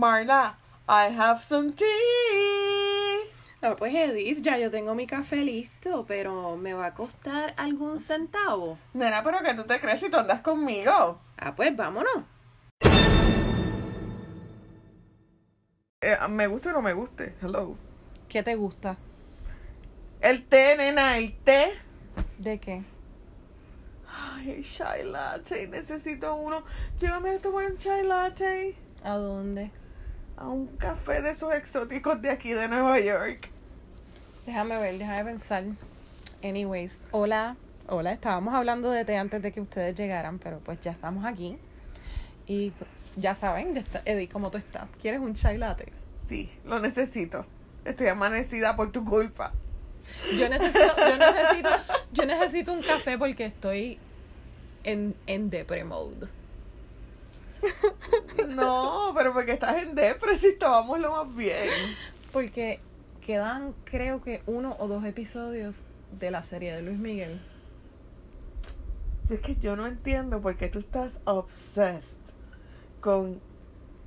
Marla, I have some tea. Ah, pues Edith, ya yo tengo mi café listo, pero ¿me va a costar algún centavo? Nena, pero que tú te crees si tú andas conmigo. Ah, pues vámonos. Eh, me guste o no me guste. Hello. ¿Qué te gusta? El té, nena, el té. ¿De qué? Ay, chai latte. Necesito uno. Llévame a tomar un chai latte. ¿A dónde? A un café de esos exóticos de aquí de Nueva York. Déjame ver, déjame pensar. Anyways, hola. Hola, estábamos hablando de té antes de que ustedes llegaran, pero pues ya estamos aquí. Y ya saben, ya está, Eddie, ¿cómo tú estás? ¿Quieres un chai latte? Sí, lo necesito. Estoy amanecida por tu culpa. Yo necesito, yo necesito, yo necesito un café porque estoy en, en depre mode. No, pero porque estás en depre si estábamos lo más bien. Porque quedan, creo que uno o dos episodios de la serie de Luis Miguel. Es que yo no entiendo por qué tú estás obsessed con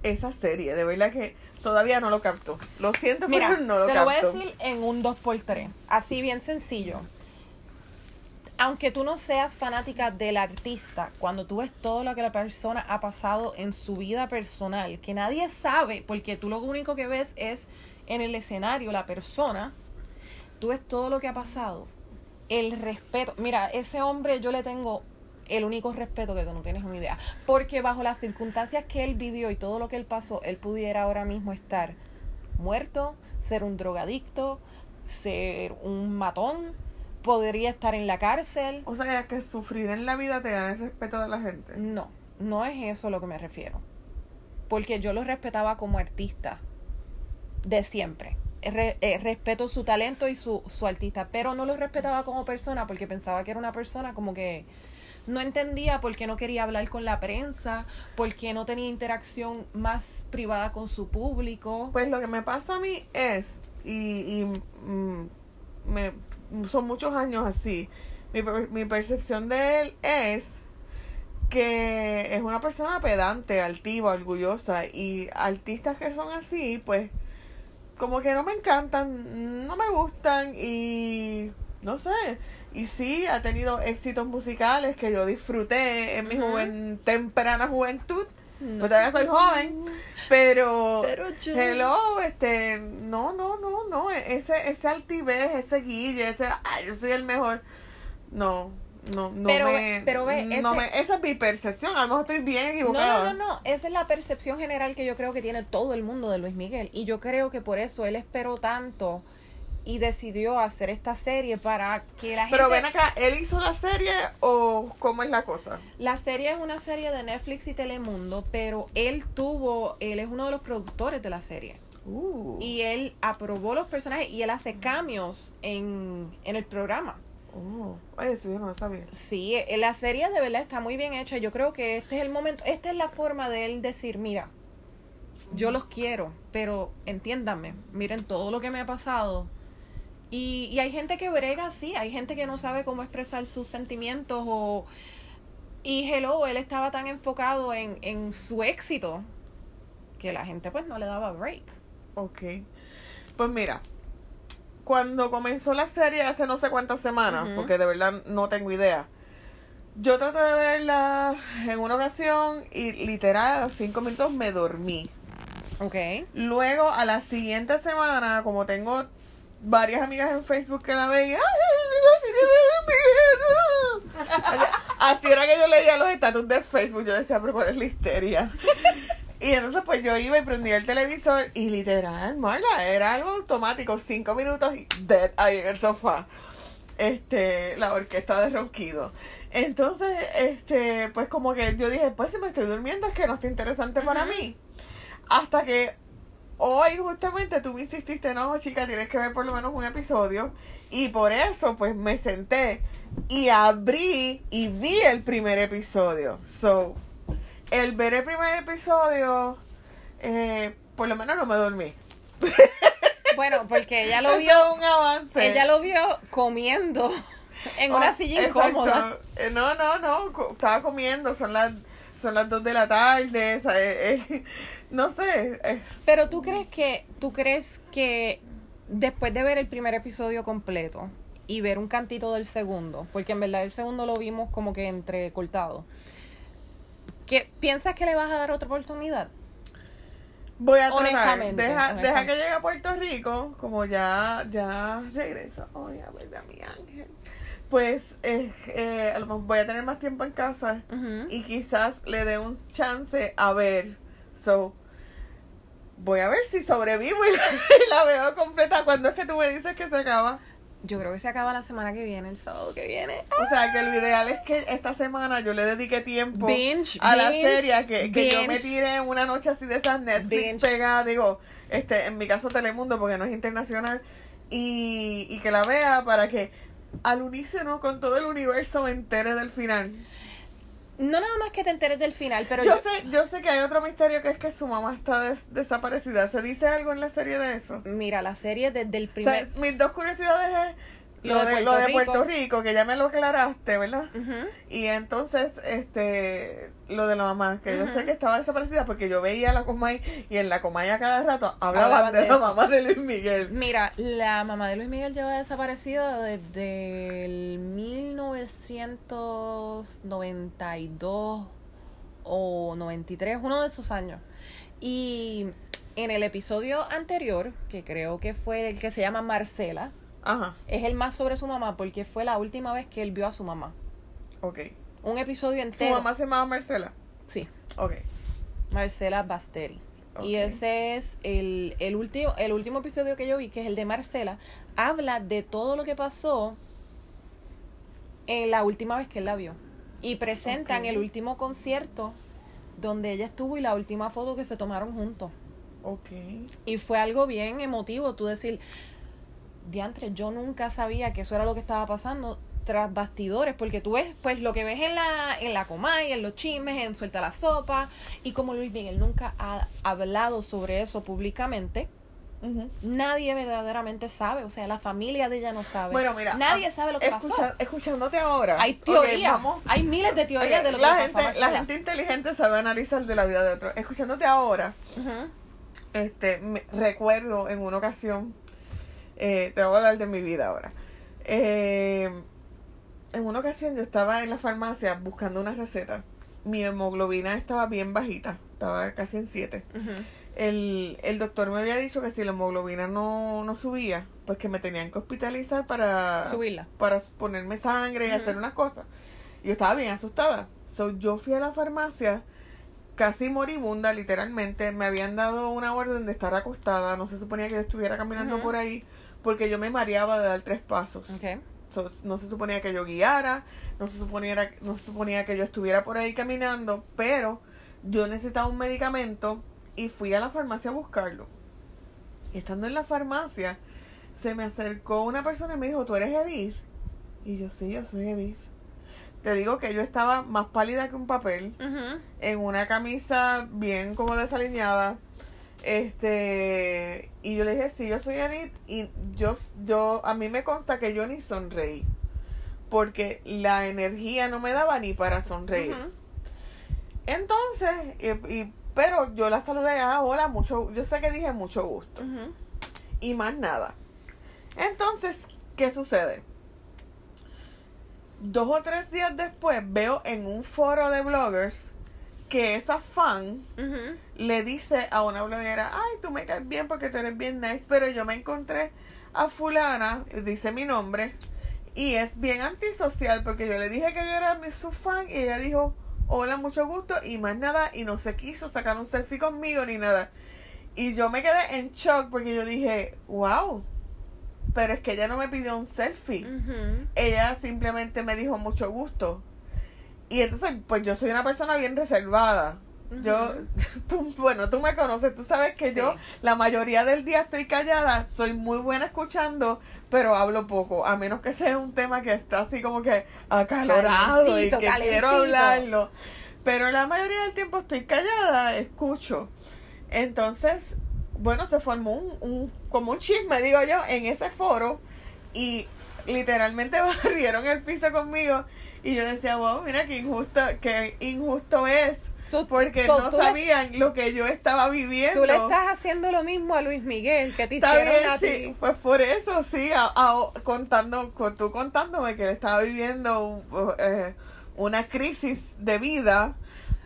esa serie. De verdad que todavía no lo capto. Lo siento, Mira, pero no lo te capto. lo voy a decir en un 2x3. Así bien sencillo. Aunque tú no seas fanática del artista, cuando tú ves todo lo que la persona ha pasado en su vida personal, que nadie sabe, porque tú lo único que ves es en el escenario la persona, tú ves todo lo que ha pasado, el respeto. Mira, ese hombre yo le tengo el único respeto que tú no tienes una idea. Porque bajo las circunstancias que él vivió y todo lo que él pasó, él pudiera ahora mismo estar muerto, ser un drogadicto, ser un matón, podría estar en la cárcel. O sea, que sufrir en la vida te gana el respeto de la gente. No, no es eso a lo que me refiero. Porque yo lo respetaba como artista de siempre. Re- eh, respeto su talento y su, su artista, pero no lo respetaba como persona porque pensaba que era una persona como que no entendía por qué no quería hablar con la prensa, por qué no tenía interacción más privada con su público. Pues lo que me pasa a mí es, y, y mm, me, son muchos años así, mi, mi percepción de él es que es una persona pedante, altiva, orgullosa, y artistas que son así, pues como que no me encantan, no me gustan y no sé. Y sí, ha tenido éxitos musicales que yo disfruté en mi juven- temprana juventud. No Pues todavía soy joven, pero, Pero yo- hello, este, no, no, no, no, ese, ese altivez, ese guille, ese, ay, yo soy el mejor, no, no, no Pero me, pero ve, no me, esa es mi percepción, a lo mejor estoy bien No, equivocada. no, no, no. Esa es la percepción general que yo creo que tiene todo el mundo de Luis Miguel. Y yo creo que por eso él esperó tanto y decidió hacer esta serie para que la gente... Pero ven acá, ¿él hizo la serie o cómo es la cosa? La serie es una serie de Netflix y Telemundo, pero él tuvo, él es uno de los productores de la serie. Uh, Y él aprobó los personajes y él hace cambios en, en el programa. oh, ay, eso yo no lo sabía. Sí, eh, la serie de verdad está muy bien hecha. Yo creo que este es el momento, esta es la forma de él decir, mira, yo los quiero, pero entiéndanme, miren todo lo que me ha pasado. Y, y hay gente que brega así, hay gente que no sabe cómo expresar sus sentimientos o... Y hello, él estaba tan enfocado en, en su éxito que la gente pues no le daba break. Ok. Pues mira, cuando comenzó la serie hace no sé cuántas semanas, porque de verdad no tengo idea. Yo traté de verla en una ocasión y literal a los cinco minutos me dormí. Ok. Luego a la siguiente semana, como tengo varias amigas en Facebook que la veían. Así era que yo leía los estatus de Facebook, yo decía, pero ¿cuál es la histeria? Y entonces pues yo iba y prendía el televisor y literal, Marla, era algo automático, cinco minutos y dead ahí en el sofá. Este, la orquesta de ronquido. Entonces, este, pues como que yo dije, pues si me estoy durmiendo es que no está interesante para mí. Hasta que hoy justamente tú me insististe, no, chica, tienes que ver por lo menos un episodio. Y por eso, pues me senté y abrí y vi el primer episodio. So, el ver el primer episodio, eh, por lo menos no me dormí. Bueno, porque ella lo Eso vio, es un avance. ella lo vio comiendo en una Oh, silla incómoda. Eh, No, no, no, estaba comiendo, son las son las 2 de la tarde, ¿sabes? No sé. eh, Pero tú crees que, tú crees que después de ver el primer episodio completo y ver un cantito del segundo, porque en verdad el segundo lo vimos como que entrecortado, ¿qué, ¿piensas que le vas a dar otra oportunidad? Voy a tratar. Honestamente, Deja, deja que llegue a Puerto Rico, como ya, ya regreso. Hoy a ver a mi ángel. Pues eh, eh, a lo mejor voy a tener más tiempo en casa y quizás le dé un chance a ver. So, voy a ver si sobrevivo y la, y la veo completa. ¿Cuándo es que tú me dices que se acaba? Yo creo que se acaba la semana que viene, el sábado que viene. O sea, que lo ideal es que esta semana yo le dedique tiempo Binge, a la serie, que, que yo me tire una noche así de esas Netflix Binge. pegada, digo, este, en mi caso Telemundo, porque no es internacional, y, y que la vea para que al unísono con todo el universo me entere del final. No nada más que te enteres del final, pero yo, yo, sé, yo sé que hay otro misterio que es que su mamá está des- desaparecida. ¿Se dice algo en la serie de eso? mira, la serie desde el O primer... sea, mis dos curiosidades es Lo lo, de de, lo Puerto de Puerto Rico. Que ya me lo aclaraste, ¿verdad? Y entonces, este, lo de la mamá, que yo sé que estaba desaparecida porque yo veía a la Comay y en la Comay a cada rato hablaban Hablaban de, de la mamá de Luis Miguel. Mira, la mamá de Luis Miguel lleva desaparecida desde el 1992 o 93, uno de esos años. Y en el episodio anterior, que creo que fue el que se llama Marcela, Ajá, es el más sobre su mamá porque fue la última vez que él vio a su mamá. ok. Un episodio Su entero. mamá se llamaba Marcela. Sí, Ok. Marcela Basteri. Y ese es el, el, último, el último episodio que yo vi, que es el de Marcela. Habla de todo lo que pasó en la última vez que él la vio. Y presentan el último concierto donde ella estuvo y la última foto que se tomaron juntos. Ok. Y fue algo bien emotivo, tú decir, diantre, yo nunca sabía que eso era lo que estaba pasando tras bastidores, porque tú ves, pues lo que ves en la, en la Comay, en los chismes, en Suelta la Sopa, y como Luis Miguel nunca ha hablado sobre eso públicamente, nadie verdaderamente sabe, o sea, la familia de ella no sabe. Bueno, mira. nadie sabe lo que escucha- pasó. Escuchándote ahora. Hay teorías, hay miles de teorías de lo que la le gente, la gente inteligente sabe analizar de la vida de otro. Escuchándote ahora, este, me- recuerdo en una ocasión, eh, te voy a hablar de mi vida ahora. Eh, en una ocasión yo estaba en la farmacia buscando una receta. Mi hemoglobina estaba bien bajita, estaba casi en 7. Ujú. El, el doctor me había dicho que si la hemoglobina no, no subía, pues que me tenían que hospitalizar para Subirla. para ponerme sangre y hacer unas cosas. Yo estaba bien asustada. So, yo fui a la farmacia casi moribunda, literalmente. Me habían dado una orden de estar acostada. No se suponía que yo estuviera caminando por ahí porque yo me mareaba de dar tres pasos. So, no se suponía que yo guiara, no se, suponía, no se suponía que yo estuviera por ahí caminando, pero yo necesitaba un medicamento y fui a la farmacia a buscarlo. Y estando en la farmacia, se me acercó una persona y me dijo, ¿tú eres Edith? Y yo, sí, yo soy Edith. Te digo que yo estaba más pálida que un papel, en una camisa bien como desaliñada. Este, y yo le dije, sí, yo soy Edith. Y yo, yo, a mí me consta que yo ni sonreí. Porque la energía no me daba ni para sonreír. Entonces, y, y- pero yo la saludé, ah, hola, mucho, yo sé que dije mucho gusto. Y más nada. Entonces, ¿qué sucede? Dos o tres días después veo en un foro de bloggers que esa fan le dice a una bloguera, ay, tú me caes bien porque tú eres bien nice, pero yo me encontré a fulana, dice mi nombre, y es bien antisocial porque yo le dije que yo era mi su fan y ella dijo, hola, mucho gusto, y más nada, y no se quiso sacar un selfie conmigo ni nada. Y yo me quedé en shock porque yo dije, wow, pero es que ella no me pidió un selfie ella simplemente me dijo mucho gusto. Y entonces, pues yo soy una persona bien reservada. Yo, tú, bueno, tú me conoces, tú sabes que Sí. yo la mayoría del día estoy callada, soy muy buena escuchando, pero hablo poco, a menos que sea un tema que está así como que acalorado Calentito, y que quiero hablarlo. Pero la mayoría del tiempo estoy callada, escucho. Entonces, bueno, se formó un, un como un chisme, digo yo, en ese foro y literalmente barrieron el piso conmigo Y yo decía, wow, mira qué injusto, qué injusto es. So- Porque so no le- sabían lo que yo estaba viviendo. Tú le estás haciendo lo mismo a Luis Miguel que te hicieron bien, a sí, ti. pues por eso sí, a- a- contando, con, tú contándome que él estaba viviendo eh, una crisis de vida,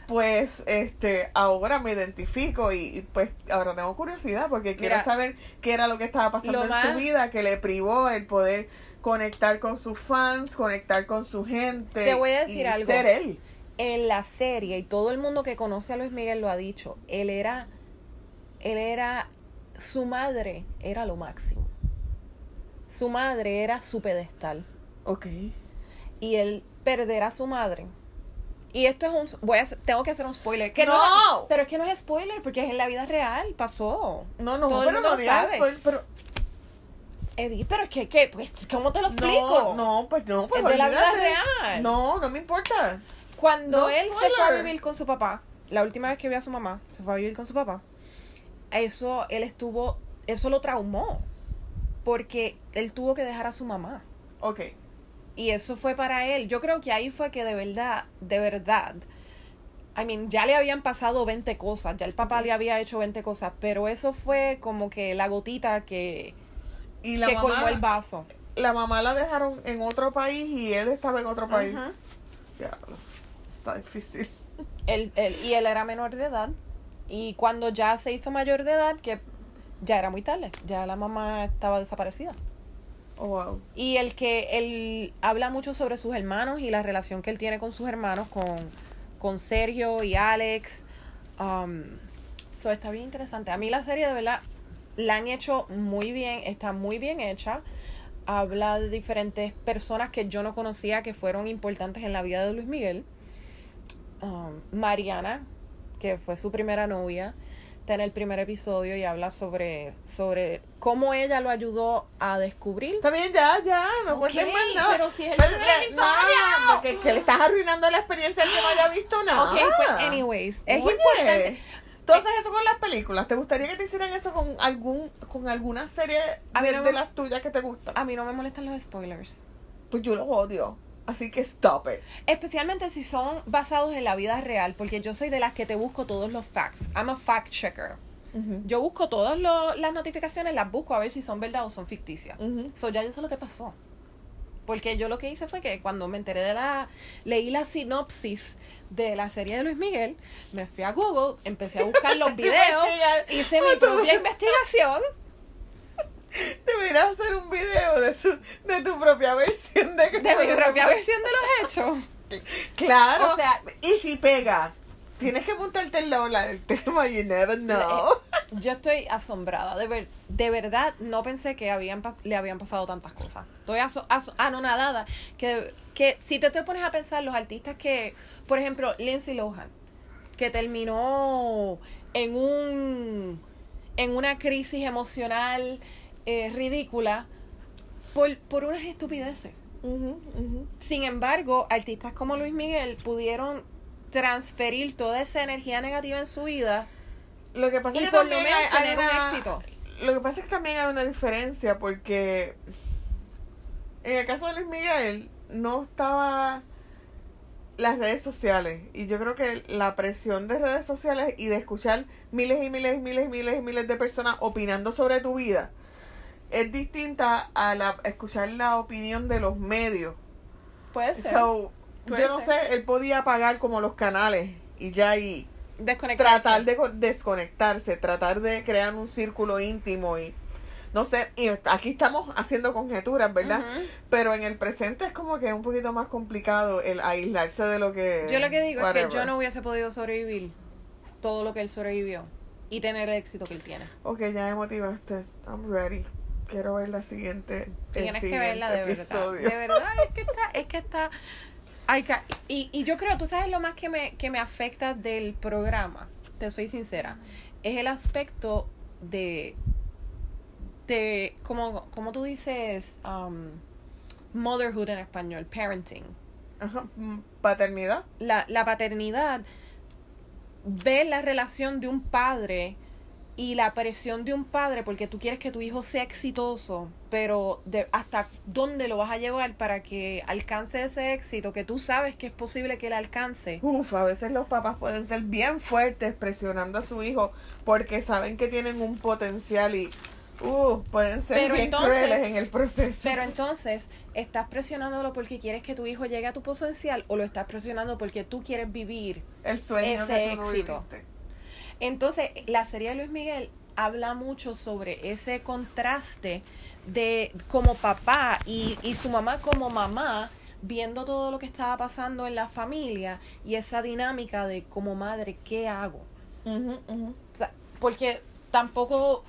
pues este ahora me identifico y, y, pues ahora tengo curiosidad porque quiero Mira, saber qué era lo que estaba pasando en más- su vida que le privó el poder conectar con sus fans, conectar con su gente Te voy a decir y algo. ser él. En la serie, y todo el mundo que conoce a Luis Miguel lo ha dicho, él era, él era, su madre era lo máximo. Su madre era su pedestal. Ok. Y él perder a su madre. Y esto es un, voy a, tengo que hacer un spoiler. Que ¡No! pero es que no es spoiler, porque es en la vida real, pasó. No, no, Todo pero no digas spoiler, pero Edith, pero es que, ¿qué? Pues, ¿cómo te lo explico? no, no, pues no, pues Es de la vida real. No, no me importa. Cuando No él se fue a vivir con su papá, la última vez que vio a su mamá, se fue a vivir con su papá, eso él estuvo, eso lo traumó, porque él tuvo que dejar a su mamá. Ok. Y eso fue para él. Yo creo que ahí fue que de verdad, de verdad, I mean, ya le habían pasado 20 cosas, ya el papá le había hecho 20 cosas, pero eso fue como que la gotita que, Y la que mamá, colmó el vaso. la mamá la dejaron en otro país y él estaba en otro país. Ajá. Ya, está difícil. Él, él- y él era menor de edad. Y cuando ya se hizo mayor de edad, que ya era muy tarde, ya la mamá estaba desaparecida. Oh, wow. Y el que él habla mucho sobre sus hermanos y la relación que él tiene con sus hermanos, con, con Sergio y Alex. Um, so está bien interesante. A mí la serie de verdad la han hecho muy bien, está muy bien hecha. Habla de diferentes personas que yo no conocía que fueron importantes en la vida de Luis Miguel. Um, Mariana, que fue su primera novia, está en el primer episodio y habla sobre, sobre cómo ella lo ayudó a descubrir Está bien, ya, ya, no Ok, cuentes más nada. pero si es el Pero le- mi no, no, que, que le estás arruinando la experiencia al que no haya visto nada. Ok, pues anyways, es Oye, importante. ¿Tú haces eso con las películas? ¿Te gustaría que te hicieran eso con algún con alguna serie A de, no de me- las tuyas que te gustan? A mí no me molestan los spoilers. Pues yo los odio. Así que stop it. Especialmente si son basados en la vida real, porque yo soy de las que te busco todos los facts. I'm a fact checker. Yo busco todas lo- las notificaciones, las busco a ver si son verdad o son ficticias. Ujú. So ya yo sé lo que pasó. Porque yo lo que hice fue que cuando me enteré de la. leí la sinopsis de la serie de Luis Miguel, me fui a Google, empecé a buscar los videos, hice mi propia investigación. Deberías hacer un video de, su- de tu propia versión de de mi propia versión de los hechos. Claro. O sea- y si pega, tienes que montarte en la ola del tema, you never know. Yo estoy asombrada, de, ver, de verdad no pensé que habían le habían pasado tantas cosas. Estoy aso- aso- anonadada que, que si te, te pones a pensar los artistas que, por ejemplo, Lindsay Lohan, que terminó en un en una crisis emocional eh, ridícula por, por unas estupideces. Sin embargo, artistas como Luis Miguel pudieron transferir toda esa energía negativa en su vida Lo que pasa y es que por lo también menos hay- hay tener un una- éxito. Lo que pasa es que también hay una diferencia porque en el caso de Luis Miguel no estaba las redes sociales y yo creo que la presión de redes sociales y de escuchar miles y miles y miles y miles y miles de personas opinando sobre tu vida es distinta a la escuchar la opinión de los medios. Puede ser. So, yo no sé, él podía apagar como los canales y ya y Desconectarse. tratar de co- desconectarse, tratar de crear un círculo íntimo y no sé, y aquí estamos haciendo conjeturas, ¿verdad? Pero en el presente es como que es un poquito más complicado el aislarse de lo que... Yo lo que digo es que yo no hubiese podido sobrevivir todo lo que él sobrevivió y tener el éxito que él tiene. Ok, ya me motivaste. I'm ready. Quiero ver la siguiente. el Tienes que siguiente verla de verdad. episodio. De verdad, es que está, es que está. Ay, y, y yo creo, tú sabes lo más que me, que me afecta del programa, te soy sincera, es el aspecto de, de como, como tú dices, um, motherhood en español, parenting. Ajá, Paternidad. la, la paternidad, ver la relación de un padre y la presión de un padre porque tú quieres que tu hijo sea exitoso, pero de hasta dónde lo vas a llevar para que alcance ese éxito que tú sabes que es posible que él alcance. Uf, a veces los papás pueden ser bien fuertes presionando a su hijo porque saben que tienen un potencial y uh, pueden ser Pero bien entonces- crueles en el proceso. Pero entonces, ¿estás presionándolo porque quieres que tu hijo llegue a tu potencial o lo estás presionando porque tú quieres vivir? el sueño ese que tú éxito. viviste. Entonces, la serie de Luis Miguel habla mucho sobre ese contraste de como papá y, y su mamá como mamá viendo todo lo que estaba pasando en la familia y esa dinámica de como madre, ¿qué hago? O sea, porque tampoco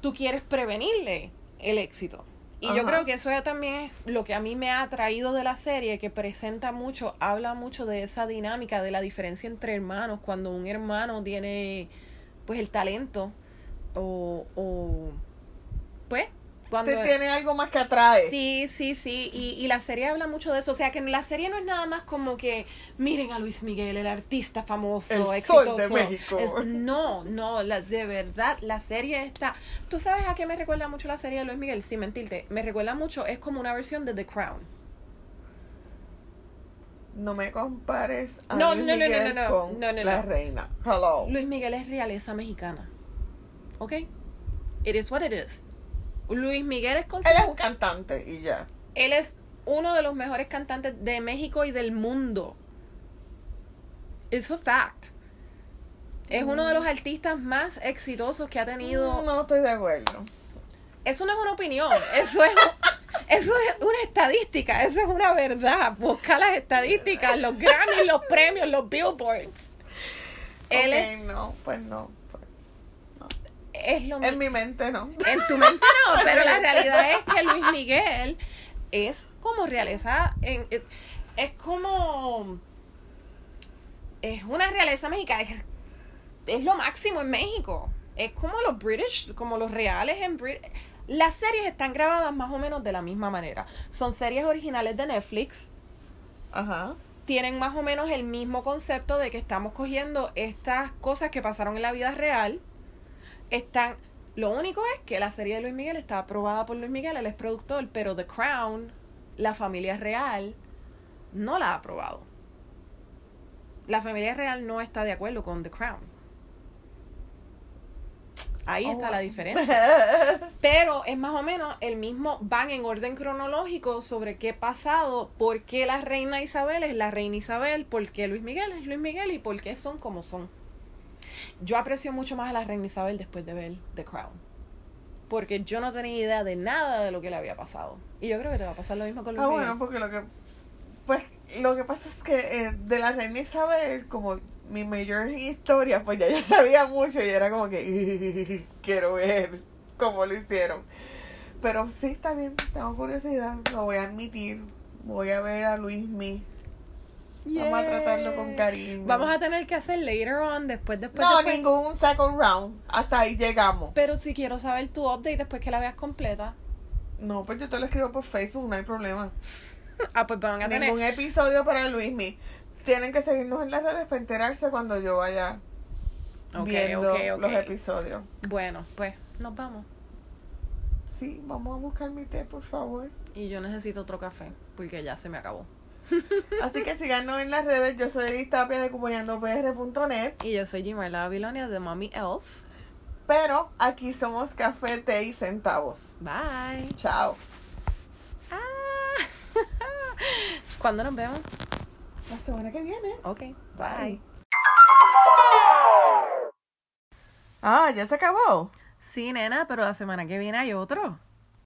tú quieres prevenirle el éxito. Y yo creo que eso ya también es lo que a mí me ha atraído de la serie, que presenta mucho, habla mucho de esa dinámica, de la diferencia entre hermanos, cuando un hermano tiene pues el talento o, o pues cuando Te tiene algo más que atrae. Sí, sí, sí, y, y la serie habla mucho de eso, o sea que la serie no es nada más como que miren a Luis Miguel, el artista famoso, El sol exitoso. de México. Es- no, no, la, de verdad, la serie está... ¿Tú sabes a qué me recuerda mucho la serie de Luis Miguel? Sin mentirte, me recuerda mucho, es como una versión de The Crown. No me compares a No, Luis no, no, Miguel no, no. con No, no, la reina. Hello. Luis Miguel es realeza mexicana, ¿ok? It is what it is. Luis Miguel es Él considerado... es un cantante y ya. Él es uno de los mejores cantantes de México y del mundo. It's a fact. Es uno de los artistas más exitosos que ha tenido. No estoy de acuerdo. Eso no es una opinión, eso es, eso es una estadística, eso es una verdad. Busca las estadísticas, los Grammys, los premios, los Billboards. Él no, pues no. Es, lo En mi- mente no. En tu mente no, pero la realidad es que Luis Miguel es como realeza, en, es, es como, es una realeza mexicana, es, es lo máximo en México, es como los British, como los reales en British. Las series están grabadas más o menos de la misma manera. Son series originales de Netflix, Ajá. tienen más o menos el mismo concepto de que estamos cogiendo estas cosas que pasaron en la vida real. Están. Lo único es que la serie de Luis Miguel está aprobada por Luis Miguel, él es productor, pero The Crown, la familia real, no la ha aprobado. La familia real no está de acuerdo con The Crown. Ahí Oh, está la diferencia. Pero es más o menos el mismo, van en orden cronológico sobre qué ha pasado, por qué la reina Isabel es la reina Isabel, por qué Luis Miguel es Luis Miguel y por qué son como son. Yo aprecio mucho más a la reina Isabel después de ver The Crown. Porque yo no tenía idea de nada de lo que le había pasado. Y yo creo que te va a pasar lo mismo con Luis Ah, Miguel. bueno, porque lo que. Pues lo que pasa es que eh, de la reina Isabel, como mi mayor historia, pues ya yo sabía mucho y era como que quiero ver cómo lo hicieron. Pero sí, bien, tengo curiosidad, lo voy a admitir. Voy a ver a Vamos a tratarlo con cariño. Vamos a tener que hacer later on, después, después, no, después. ningún second round. Hasta ahí llegamos. Pero si quiero saber tu update después que la veas completa. No, pues yo te lo escribo por Facebook, no hay problema. Ah, pues van a tener. Ningún episodio para Luismi. Tienen que seguirnos en las redes para enterarse cuando yo vaya Ok, viendo ok, ok. los episodios. Bueno, pues nos vamos. Sí, vamos a buscar mi té, por favor. Y yo necesito otro café, porque ya se me acabó. Así que síganos en las redes. Yo soy Edith Tapia de cuponeandopr.net. Y yo soy Jimarla Babilonia de Mommy Elf. Pero aquí somos café, té y centavos. Bye. Chao. Ah. ¿Cuándo nos vemos? La semana que viene. Ok, bye. Ah, ya se acabó. Sí, nena, pero la semana que viene hay otro.